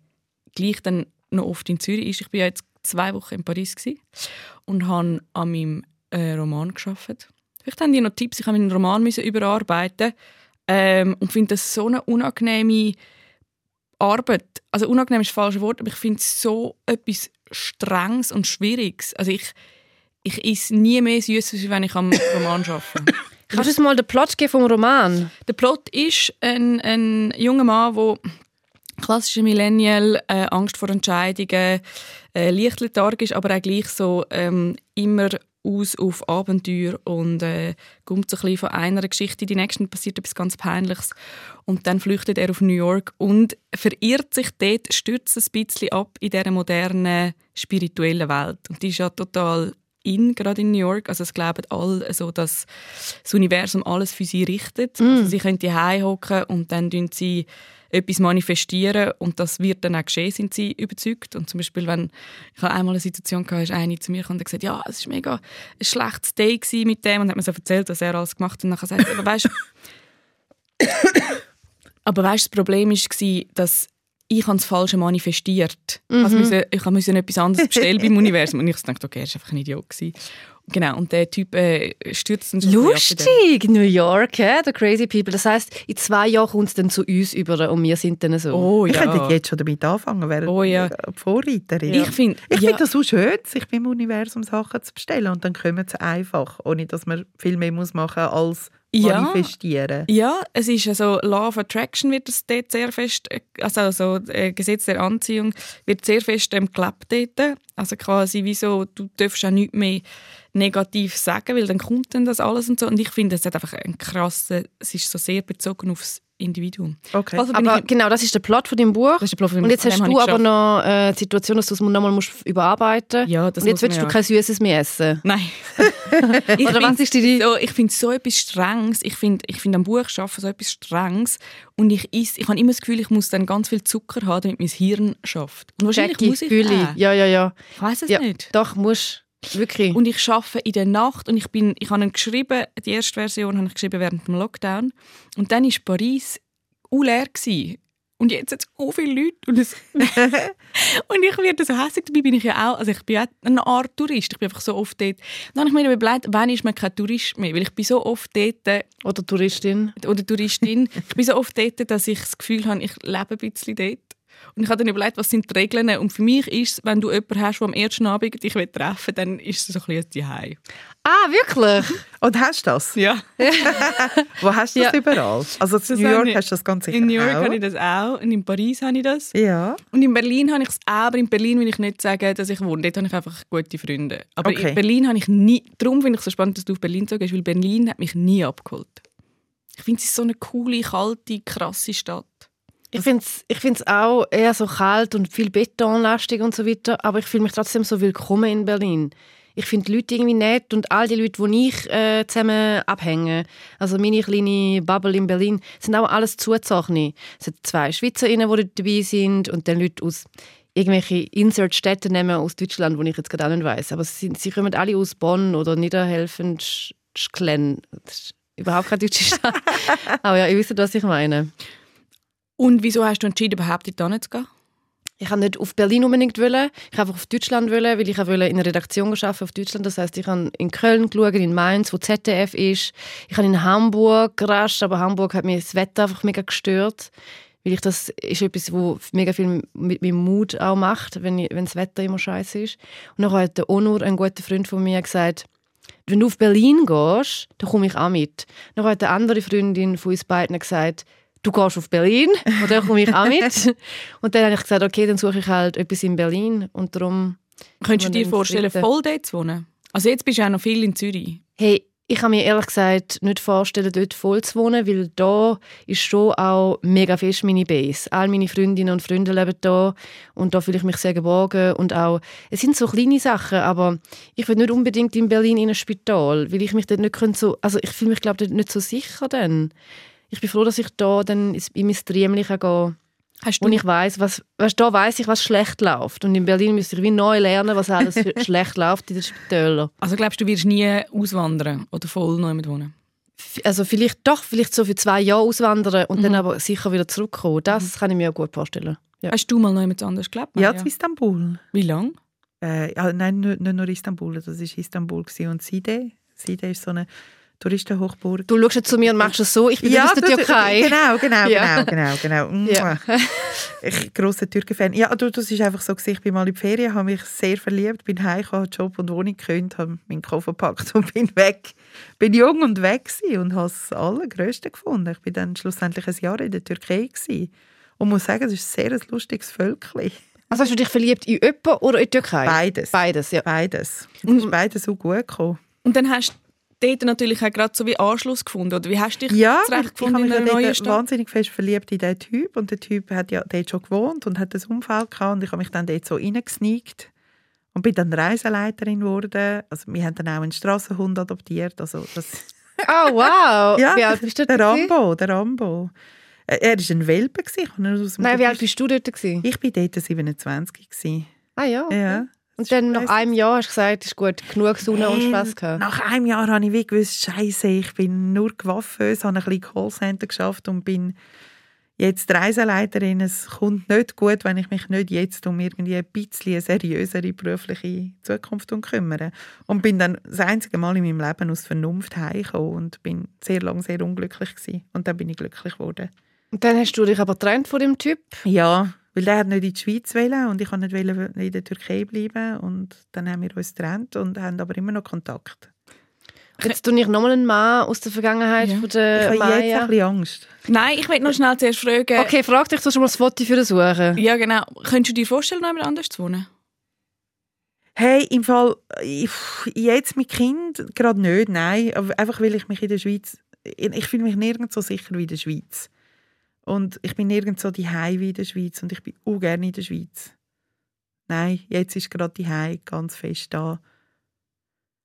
[SPEAKER 1] gleich dann noch oft in Zürich ist. Ich bin ja jetzt zwei Wochen in Paris und habe an meinem äh, Roman geschafft. Vielleicht haben die noch Tipps. Ich habe meinen Roman müssen überarbeiten ähm, und finde das so eine unangenehme Arbeit. Also unangenehm ist das falsche Wort, aber ich finde es so etwas Strenges und Schwieriges. Also ich, ich esse nie mehr Süßes, als wenn ich am Roman arbeite.
[SPEAKER 2] Kannst du uns mal den Plot geben vom Roman?
[SPEAKER 1] Der Plot ist ein, ein junger Mann, der klassischer Millennial, äh, Angst vor Entscheidungen, äh, leicht lethargisch, aber auch gleich so ähm, immer aus auf Abenteuer und äh, kommt so ein bisschen von einer Geschichte in die nächste und passiert etwas ganz Peinliches. Und dann flüchtet er auf New York und verirrt sich dort, stürzt ein bisschen ab in dieser modernen, spirituellen Welt. Und die ist ja total in, gerade in New York. Also es glauben alle, so, dass das Universum alles für sie richtet. Also sie können die hocken und dann tun sie etwas manifestieren und das wird dann auch geschehen, sind sie überzeugt. Und zum Beispiel, wenn ich einmal eine Situation gehabt, ist eine zu mir gekommen und gesagt, ja, es war mega ein schlechtes Day mit dem und hat mir so erzählt, was er alles gemacht hat. Und dann sagt er, aber weißt aber weißt, das Problem war, dass ich habe das Falsche manifestiert. Also müssen, ich musste etwas anderes bestellen beim Universum. Und ich dachte, okay, er war einfach ein Idiot. Gewesen. Genau, und der Typ äh, stürzt in
[SPEAKER 2] Lustig, New York, hä? the crazy people. Das heisst, in zwei Jahren kommt es dann zu uns über und wir sind dann so.
[SPEAKER 1] Oh
[SPEAKER 3] Ich könnte
[SPEAKER 1] ja.
[SPEAKER 3] jetzt schon damit anfangen, wäre
[SPEAKER 1] Oh ja.
[SPEAKER 3] Vorreiterin.
[SPEAKER 1] Ich finde,
[SPEAKER 3] Ich
[SPEAKER 1] ja,
[SPEAKER 3] finde das so schön, sich beim Universum Sachen zu bestellen und dann kommen sie einfach, ohne dass man viel mehr muss machen als
[SPEAKER 1] Ja.
[SPEAKER 3] manifestieren.
[SPEAKER 1] Ja, es ist also Law of Attraction wird das dort sehr fest, äh, also, also äh, Gesetz der Anziehung wird sehr fest ähm, gelebt dort. Also quasi wie so, du darfst auch nichts mehr negativ sagen, weil dann kommt dann das alles und so. Und ich finde, es hat einfach einen krassen, es ist so sehr bezogen aufs Individuum.
[SPEAKER 3] Okay.
[SPEAKER 1] Also
[SPEAKER 2] Aber
[SPEAKER 1] ich,
[SPEAKER 2] genau, das ist der Plot von deinem Buch.
[SPEAKER 1] das ist der Plot von
[SPEAKER 2] Und jetzt hast
[SPEAKER 1] dem
[SPEAKER 2] du aber noch äh, die Situation, dass du es nochmal musst überarbeiten
[SPEAKER 1] Ja, das
[SPEAKER 2] Und jetzt willst du
[SPEAKER 1] ja.
[SPEAKER 2] kein Süßes mehr essen.
[SPEAKER 1] Nein. ich
[SPEAKER 2] Oder was ist deine-
[SPEAKER 1] So, ich finde so etwas Strenges. Ich finde ich find am Buch arbeiten so etwas Strenges. Und ich isse, ich habe immer das Gefühl, ich muss dann ganz viel Zucker haben, damit mein Hirn schafft. Und wahrscheinlich
[SPEAKER 2] Jackie,
[SPEAKER 1] muss ich auch.
[SPEAKER 2] Ja, ja, ja.
[SPEAKER 1] Ich weiß es
[SPEAKER 2] ja.
[SPEAKER 1] nicht.
[SPEAKER 2] Doch, musst. Wirklich.
[SPEAKER 1] Und ich arbeite in der Nacht und ich bin, ich habe ihn geschrieben, die erste Version habe ich geschrieben während dem Lockdown. Und dann war Paris leer. Gewesen. Und jetzt hat es so viele Leute. Und, es und ich werde so hässlich. Dabei bin ich ja auch, also ich bin auch eine Art Tourist. Ich bin einfach so oft dort. Dann habe ich mir überlegt, wann ist man kein Tourist mehr? Weil ich bin so oft dort,
[SPEAKER 2] Oder Touristin.
[SPEAKER 1] oder Touristin, ich bin so oft dort, dass ich das Gefühl habe, ich lebe ein bisschen dort. Und ich habe dann überlegt, was sind die Regeln. Und für mich ist es, wenn du jemanden hast, der am ersten Abend dich treffen will, dann ist es so ein bisschen Zuhause.
[SPEAKER 2] Ah, wirklich?
[SPEAKER 3] Und hast du das?
[SPEAKER 1] Ja.
[SPEAKER 3] Wo hast du das
[SPEAKER 2] Ja.
[SPEAKER 3] überall? Also in New York
[SPEAKER 1] ich-
[SPEAKER 3] hast du das ganz sicher
[SPEAKER 1] In New York
[SPEAKER 3] auch.
[SPEAKER 1] habe ich das auch und in Paris habe ich das.
[SPEAKER 3] Ja.
[SPEAKER 1] Und in Berlin habe ich es auch, aber in Berlin will ich nicht sagen, dass ich wohne. Dort habe ich einfach gute Freunde. Aber
[SPEAKER 3] Okay.
[SPEAKER 1] in Berlin habe ich nie... Darum finde ich es so spannend, dass du auf Berlin so gehst, weil Berlin hat mich nie abgeholt. Ich finde, es ist so eine coole, kalte, krasse Stadt.
[SPEAKER 2] Ich finde es ich find's auch eher so kalt und viel betonlastig und so weiter, aber ich fühle mich trotzdem so willkommen in Berlin. Ich finde die Leute irgendwie nett und all die Leute, die ich äh, zusammen abhänge, also meine kleine Bubble in Berlin, sind auch alles Zuzogene. Es sind zwei Schweizerinnen, die dabei sind und dann Leute aus irgendwelche Insert-Städte nehmen aus Deutschland, wo ich jetzt gerade auch nicht weiss. Aber sie, sind- sie kommen alle aus Bonn oder Niederhelfen, Sch- Schklen. Das ist überhaupt keine deutsche Stadt. aber ja, ihr wisst, was ich meine.
[SPEAKER 1] Und wieso hast du entschieden, überhaupt dort zu gehen?
[SPEAKER 2] Ich habe nicht auf Berlin unbedingt. Ich habe einfach auf Deutschland wollen, weil ich auch wollte in einer Redaktion arbeiten auf Deutschland. Das heißt, ich habe in Köln geschaut, in Mainz, wo ZDF ist. Ich habe in Hamburg gerascht, aber Hamburg hat mir das Wetter einfach mega gestört. Weil ich das ist etwas, wo mega viel mit meinem Mut auch macht, wenn, ich, wenn das Wetter immer scheiße ist. Und dann hat der Onur, ein guter Freund von mir, gesagt, wenn du auf Berlin gehst, dann komme ich auch mit. Dann hat eine andere Freundin von uns beiden gesagt, du gehst auf Berlin und dann komme ich auch mit. Und dann habe ich gesagt, okay, dann suche ich halt etwas in Berlin und darum...
[SPEAKER 1] Könntest du dir vorstellen, voll dort zu wohnen? Also jetzt bist du auch noch viel in Zürich.
[SPEAKER 2] Hey, ich kann mir ehrlich gesagt nicht vorstellen, dort voll zu wohnen, weil da ist schon auch mega fest meine Base. All meine Freundinnen und Freunde leben da und da fühle ich mich sehr geborgen und auch, es sind so kleine Sachen, aber ich will nicht unbedingt in Berlin in ein Spital, weil ich mich dort nicht so, also ich fühle mich glaube ich nicht so sicher dann. Ich bin froh, dass ich da dann in mein Triemchen gehen.
[SPEAKER 1] Hast
[SPEAKER 2] Und ich weiß, was, weißt, da weiß ich, was schlecht läuft. Und in Berlin müsste ich wie neu lernen, was alles für schlecht läuft in den Spitälern.
[SPEAKER 1] also glaubst du, du wirst nie auswandern oder voll neu wohnen?
[SPEAKER 2] F- Also vielleicht doch, vielleicht so für zwei Jahre auswandern und dann aber sicher wieder zurückkommen. Das kann ich mir auch gut vorstellen. Ja.
[SPEAKER 1] Hast du mal noch jemand anderes gelebt?
[SPEAKER 3] Ja, zu Istanbul.
[SPEAKER 1] Wie lange?
[SPEAKER 3] Äh, ja, nein, nicht, nur Istanbul. Das war Istanbul und Side. Side ist so eine Touristenhochburg.
[SPEAKER 2] Du schaust zu mir und machst es so, ich bin ja, aus der Türkei.
[SPEAKER 3] Genau, genau,
[SPEAKER 2] Ja.
[SPEAKER 3] genau, genau, genau.
[SPEAKER 2] Ja.
[SPEAKER 3] Ich grosser Türken-Fan. Ja, du, das ist einfach so gewesen. Ich bin mal in die Ferien, habe mich sehr verliebt, bin heimgekommen, habe Job und Wohnung gekündigt, habe meinen Koffer gepackt und bin weg. Bin jung und weg und habe das Allergrößte gefunden. Ich bin dann schlussendlich ein Jahr in der Türkei gewesen. und muss sagen, es ist ein sehr lustiges Völkchen.
[SPEAKER 2] Also hast du dich verliebt in jemanden oder in die Türkei?
[SPEAKER 3] Beides.
[SPEAKER 2] Beides, ja.
[SPEAKER 3] Beides. Es ist beides auch gut gekommen.
[SPEAKER 1] Und dann hast du dort natürlich auch gerade so wie Anschluss gefunden. Oder wie hast du dich
[SPEAKER 3] Ja, ich, ich habe
[SPEAKER 1] zurechtgefunden
[SPEAKER 3] mich
[SPEAKER 1] in einer
[SPEAKER 3] ja
[SPEAKER 1] neuen Stadt?
[SPEAKER 3] wahnsinnig fest verliebt in diesen Typ und der Typ hat ja dort schon gewohnt und hat das Unfall gehabt und ich habe mich dann dort so reingesneakt und bin dann Reiseleiterin geworden. Also wir haben dann auch einen Strassenhund adoptiert. Also das,
[SPEAKER 2] Oh, wow.
[SPEAKER 3] ja,
[SPEAKER 2] wie alt bist du
[SPEAKER 3] der? Rambo, der Rambo. Er war ein Welpe. Ich,
[SPEAKER 2] Nein, wie alt bist du dort? Gewesen?
[SPEAKER 3] ich war dort 27. gewesen.
[SPEAKER 2] Ah ja. okay.
[SPEAKER 3] Ja.
[SPEAKER 2] Und dann nach einem Jahr hast du gesagt, es ist gut, genug Sonne und Spass gehabt.
[SPEAKER 3] Nach einem Jahr habe ich wie gewusst, Scheiße, ich bin nur gewaffnet, habe ein bisschen Callcenter geschafft und bin jetzt Reiseleiterin. Es kommt nicht gut, wenn ich mich nicht jetzt um irgendwie ein bisschen eine seriösere berufliche Zukunft kümmere. Und bin dann das einzige Mal in meinem Leben aus Vernunft heimgekommen und bin sehr lange sehr unglücklich gewesen. Und dann bin ich glücklich geworden.
[SPEAKER 2] Und dann hast du dich aber getrennt von dem Typ.
[SPEAKER 3] Ja, weil der hat nicht in die Schweiz wollen und ich wollte nicht in der Türkei bleiben und dann haben wir uns getrennt und haben aber immer noch Kontakt.
[SPEAKER 2] Jetzt tue ich nochmal einen Mann aus der Vergangenheit
[SPEAKER 1] Ja.
[SPEAKER 2] von
[SPEAKER 3] Ich
[SPEAKER 2] der
[SPEAKER 3] habe jetzt ein bisschen Angst.
[SPEAKER 1] Nein, ich will noch schnell zuerst fragen.
[SPEAKER 2] Okay, frag dich, du schon mal das Foto für das suchen.
[SPEAKER 1] Ja, genau. Könntest du dir vorstellen, noch jemand anders zu wohnen?
[SPEAKER 3] Hey, im Fall, ich, jetzt mit Kind gerade nicht, nein. Aber Einfach weil ich mich in der Schweiz, ich fühle mich nirgends so sicher wie in der Schweiz. Und ich bin nirgends so die wie in der Schweiz und ich bin auch gerne in der Schweiz. Nein, jetzt ist gerade die ganz fest da.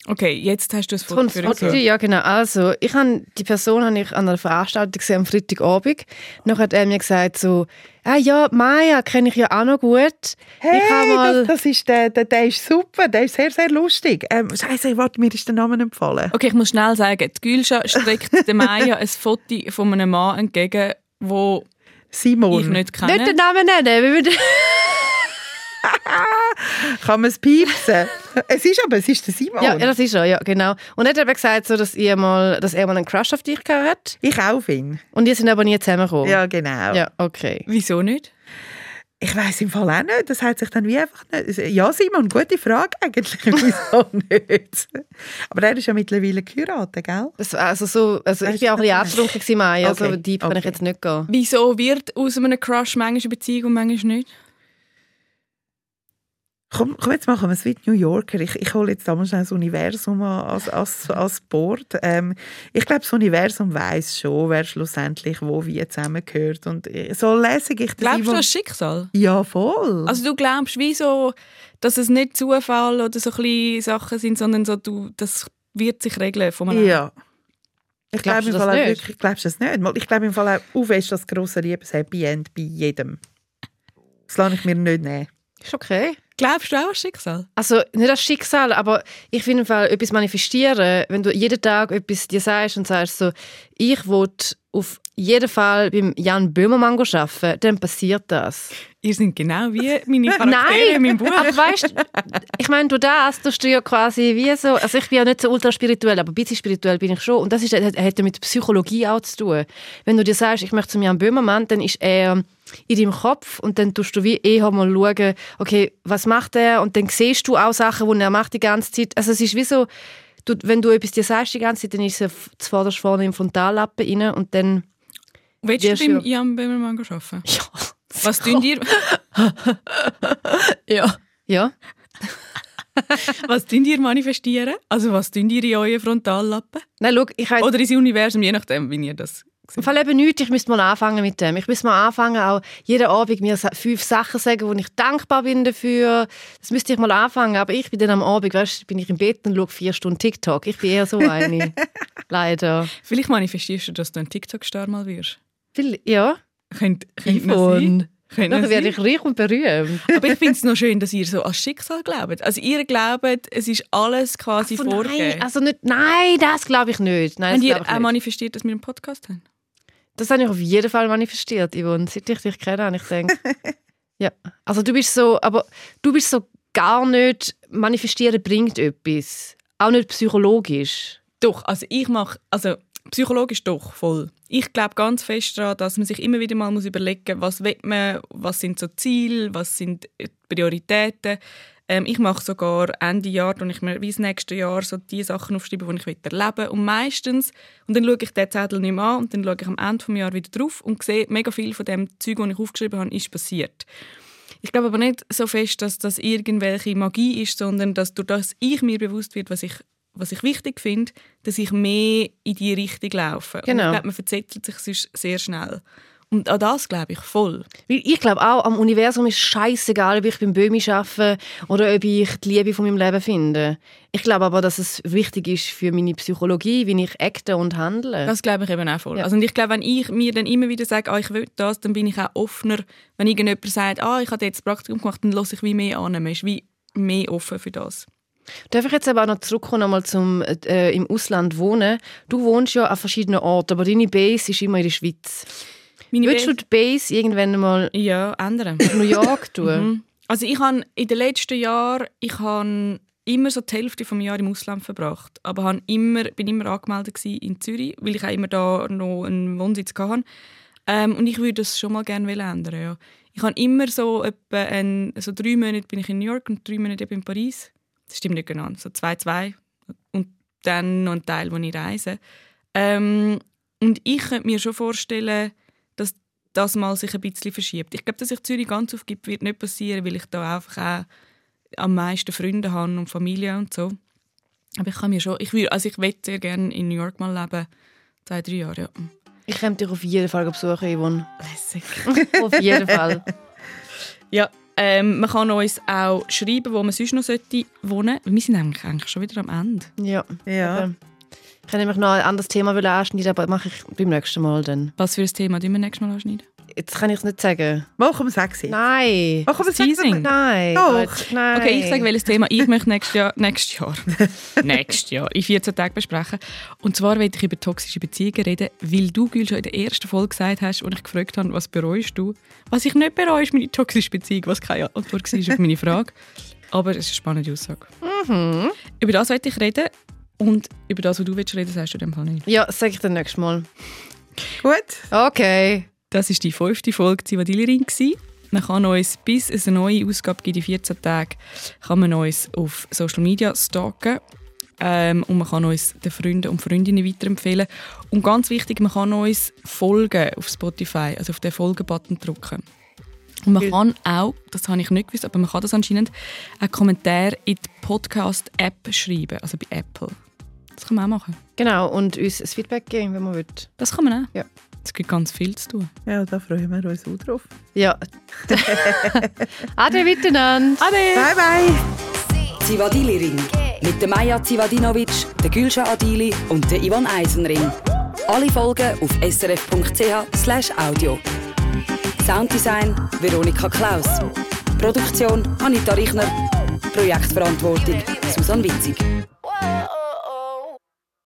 [SPEAKER 1] Okay, jetzt hast du es
[SPEAKER 2] von Ja, genau. Also, ich habe die Person habe ich an einer Veranstaltung gesehen am Freitagabend. Dann hat er mir gesagt so, ah ja, Maya kenne ich ja auch noch gut.
[SPEAKER 3] Hey, mal... das, das, ist der, der, der ist super, der ist sehr, sehr lustig. Ähm, Scheiße, warte, mir ist der Name empfohlen.
[SPEAKER 1] Okay, ich muss schnell sagen, die Gülscha streckt der Maya ein Foto von einem Mann entgegen, wo
[SPEAKER 3] Simon.
[SPEAKER 1] ich nicht kenne.
[SPEAKER 2] Nicht den Namen nennen,
[SPEAKER 3] Kann man es piepsen? es ist aber, es ist der Simon.
[SPEAKER 2] Ja, das ist er, ja, genau. Und er hat eben gesagt, so, dass, ihr mal, dass er mal einen Crush auf dich hat.
[SPEAKER 3] Ich auch ihn.
[SPEAKER 2] Und ihr sind aber nie zusammengekommen?
[SPEAKER 3] Ja, genau.
[SPEAKER 2] Ja, okay.
[SPEAKER 1] Wieso nicht?
[SPEAKER 3] Ich weiß im Fall auch nicht. Das hat sich dann wie einfach nicht. Ja, Simon, gute Frage eigentlich. Wieso nicht? Aber er ist ja mittlerweile geheiratet, gell?
[SPEAKER 2] Also so, also ich war auch ein bisschen angetrunken, Mai. Also okay. deep kann okay. ich jetzt nicht gehen.
[SPEAKER 1] Wieso wird aus einem Crush manchmal eine Beziehung und manchmal nicht?
[SPEAKER 3] Komm, komm, jetzt machen wir es wie New Yorker. Ich, ich hole jetzt damals das Universum als, als, als Board. Ähm, ich glaube, das Universum weiß schon, wer schlussendlich wo wie zusammengehört. Und äh, so lese ich das.
[SPEAKER 1] Glaubst du an Schicksal?
[SPEAKER 3] Ja, voll.
[SPEAKER 1] Also du glaubst wie so, dass es nicht Zufall oder so kleine Sachen sind, sondern so, du, das wird sich regeln von einem
[SPEAKER 3] Ja. Ich glaube im Fall auch wirklich, glaubst du das nicht? Ich glaube im Fall auch, ist das grosse Liebes-Happy End bei jedem. Das lasse ich mir nicht nehmen.
[SPEAKER 2] Ist okay.
[SPEAKER 1] Glaubst du auch an Schicksal?
[SPEAKER 2] Also nicht an Schicksal, aber ich finde Fall etwas manifestieren, wenn du jeden Tag etwas dir sagst und sagst so, ich will auf jeden Fall beim Jan Böhmermann arbeiten, dann passiert das.
[SPEAKER 1] Ihr seid genau wie meine Charaktere in meinem Buch.
[SPEAKER 2] aber weißt, ich meine, du das, du ja quasi wie so, also ich bin ja nicht so ultra spirituell, aber ein bisschen spirituell bin ich schon und das ist, hat, hat mit Psychologie auch zu tun. Wenn du dir sagst, ich möchte zum Jan Böhmermann, dann ist er in deinem Kopf und dann tust du wie eher mal schauen, okay, was macht er und dann siehst du auch Sachen, die er macht die ganze Zeit. Also es ist wie so, du, wenn du etwas dir sagst die ganze Zeit, dann ist es zuvorderst vorne im Frontallappen rein und dann...
[SPEAKER 1] Willst du beim Jan Böhmermann arbeiten?
[SPEAKER 2] Ja.
[SPEAKER 1] Was tun dir...
[SPEAKER 2] ja. Ja.
[SPEAKER 1] was tun dir manifestieren? Also was tun dir in euren Frontallappen?
[SPEAKER 2] Nein, schau, ich
[SPEAKER 1] Oder ins Universum, je nachdem, wie ihr das
[SPEAKER 2] im Fall eben nichts, ich müsste mal anfangen mit dem. Ich müsste mal anfangen, auch jeden Abend mir fünf Sachen sagen, wo ich dankbar bin dafür. Das müsste ich mal anfangen. Aber ich bin dann am Abend, weißt, bin ich im Bett und schaue vier Stunden TikTok. Ich bin eher so eine. Leider.
[SPEAKER 1] Vielleicht manifestierst du, dass du ein TikTok-Star mal wirst.
[SPEAKER 2] Ja.
[SPEAKER 1] Könnte, könnte sein.
[SPEAKER 2] Dann werde ich reich und berühmt.
[SPEAKER 1] Aber ich finde es noch schön, dass ihr so an Schicksal glaubt. Also ihr glaubt, es ist alles quasi also vorgegeben.
[SPEAKER 2] Nein, also nicht, nein, das glaube ich nicht. Nein,
[SPEAKER 1] Habt ihr auch manifestiert, dass wir einen Podcast haben?
[SPEAKER 2] Das habe ich auf jeden Fall manifestiert, Yvonne. Seit ich dich kenne, ich denke. ja. Also du bist so, aber du bist so gar nicht, manifestieren bringt etwas. Auch nicht psychologisch.
[SPEAKER 1] Doch, also ich mache, also psychologisch doch, voll. Ich glaube ganz fest daran, dass man sich immer wieder mal muss überlegen muss, was will man, was sind so Ziele, was sind Prioritäten. Ähm, ich mache sogar Ende Jahr, und ich mir wie das nächste Jahr so die Sachen aufschreiben, die ich erleben will. Und meistens, und dann schaue ich den Zettel nicht mehr an und dann schaue ich am Ende des Jahres wieder drauf und sehe, mega viel von dem Zeug, das ich aufgeschrieben habe, ist passiert. Ich glaube aber nicht so fest, dass das irgendwelche Magie ist, sondern dass durch das ich mir bewusst wird, was ich was ich wichtig finde, dass ich mehr in die Richtung laufe.
[SPEAKER 2] Genau. Und ich
[SPEAKER 1] glaube, man verzettelt sich sehr schnell. Und an das glaube ich voll.
[SPEAKER 2] Ich glaube auch, am Universum ist scheißegal, ob ich beim Böhmi arbeite oder ob ich die Liebe von meinem Leben finde. Ich glaube aber, dass es wichtig ist für meine Psychologie, wie ich acte und handle.
[SPEAKER 1] Das glaube ich eben auch voll. Ja. Also, und ich glaube, wenn ich mir dann immer wieder sage, ah, ich will das, dann bin ich auch offener. Wenn irgendjemand sagt, ah, ich habe jetzt Praktikum gemacht, dann lasse ich wie mehr an. Man ist wie mehr offen für das.
[SPEAKER 2] Darf ich jetzt aber auch noch zurückkommen nochmal zum äh, im Ausland wohnen? Du wohnst ja an verschiedenen Orten, aber deine Base ist immer in der Schweiz. Meine Würdest du die Base irgendwann mal
[SPEAKER 1] ja, ändern?
[SPEAKER 2] New York tun?
[SPEAKER 1] mhm. Also ich habe in den letzten Jahren ich habe immer so die Hälfte des Jahres im Ausland verbracht, aber habe immer, bin immer angemeldet in Zürich, weil ich auch immer da noch einen Wohnsitz hatte. Ähm, und ich würde das schon mal gerne ändern. Ja. Ich habe immer so etwa ein, so drei Monate bin ich in New York und drei Monate in Paris. Das stimmt nicht genau, so zwei, zwei und dann noch ein Teil, wo ich reise. Ähm, und ich könnte mir schon vorstellen, das mal sich ein bisschen verschiebt. Ich glaube, dass sich Zürich ganz aufgibt, wird nicht passieren, weil ich da einfach auch am meisten Freunde habe und Familie und so. Aber ich kann mir schon, ich will, also ich will sehr gerne in New York mal leben, zwei, drei Jahre, ja.
[SPEAKER 2] Ich komme dich auf jeden Fall besuchen, Yvonne.
[SPEAKER 1] Lässig.
[SPEAKER 2] Auf jeden Fall.
[SPEAKER 1] Ja, ähm, man kann uns auch schreiben, wo man sonst noch wohnen sollte. Wir sind eigentlich, eigentlich schon wieder am Ende.
[SPEAKER 2] Ja.
[SPEAKER 3] Ja.
[SPEAKER 2] eben. Ich kann nämlich noch ein anderes Thema anschneiden, aber das mache ich beim nächsten Mal dann.
[SPEAKER 1] Was für ein Thema tun wir nächstes Mal anschneiden?
[SPEAKER 2] Jetzt kann ich es nicht sagen.
[SPEAKER 3] Mach um sechs.
[SPEAKER 2] Nein.
[SPEAKER 3] Mach um
[SPEAKER 1] Das
[SPEAKER 3] sechs.
[SPEAKER 1] Teasing.
[SPEAKER 2] Nein.
[SPEAKER 3] Doch.
[SPEAKER 2] Nein.
[SPEAKER 1] Okay, ich sage, welches Thema ich möchte nächstes Jahr, nächstes Jahr, nächstes Jahr in 14 Tagen besprechen. Und zwar werde ich über toxische Beziehungen reden, weil du, Gül, schon in der ersten Folge gesagt hast, und ich gefragt habe, was bereust du? Was ich nicht bereue, ist meine toxische Beziehung, was keine Antwort war auf meine Frage. Aber es ist eine spannende Aussage.
[SPEAKER 2] Mhm.
[SPEAKER 1] Über das wollte ich reden und über das, was du willst reden, sagst du dem Fall nicht.
[SPEAKER 2] Ja, das sage ich dann nächstes Mal.
[SPEAKER 3] Gut.
[SPEAKER 2] Okay.
[SPEAKER 1] Das war die fünfte Folge Zivadili-Ring. Man kann uns, bis es eine neue Ausgabe gibt in 14 Tagen, kann man uns auf Social Media stalken. Ähm, und man kann uns den Freunden und Freundinnen weiterempfehlen. Und ganz wichtig, man kann uns folgen auf Spotify, also auf den Folgen-Button drücken. Und man kann auch, das habe ich nicht gewusst, aber man kann das anscheinend, einen Kommentar in die Podcast-App schreiben, also bei Apple. Das kann man auch machen.
[SPEAKER 2] Genau, und uns ein Feedback geben, wenn man will.
[SPEAKER 1] Das kann man auch.
[SPEAKER 2] Ja.
[SPEAKER 1] Es gibt ganz viel zu tun.
[SPEAKER 3] Ja, da freuen wir uns auch drauf.
[SPEAKER 2] Ja. Ade miteinander.
[SPEAKER 1] Ade!
[SPEAKER 3] Bye, bye.
[SPEAKER 4] Zivadili Ring. Mit der Maja Zivadinovic, der Gülşah Adili und der Ivan Eisenring. Alle Folgen auf srf.ch audio. Sounddesign Veronika Klaus. Produktion Anita Richner. Projektverantwortung Susan Witzig.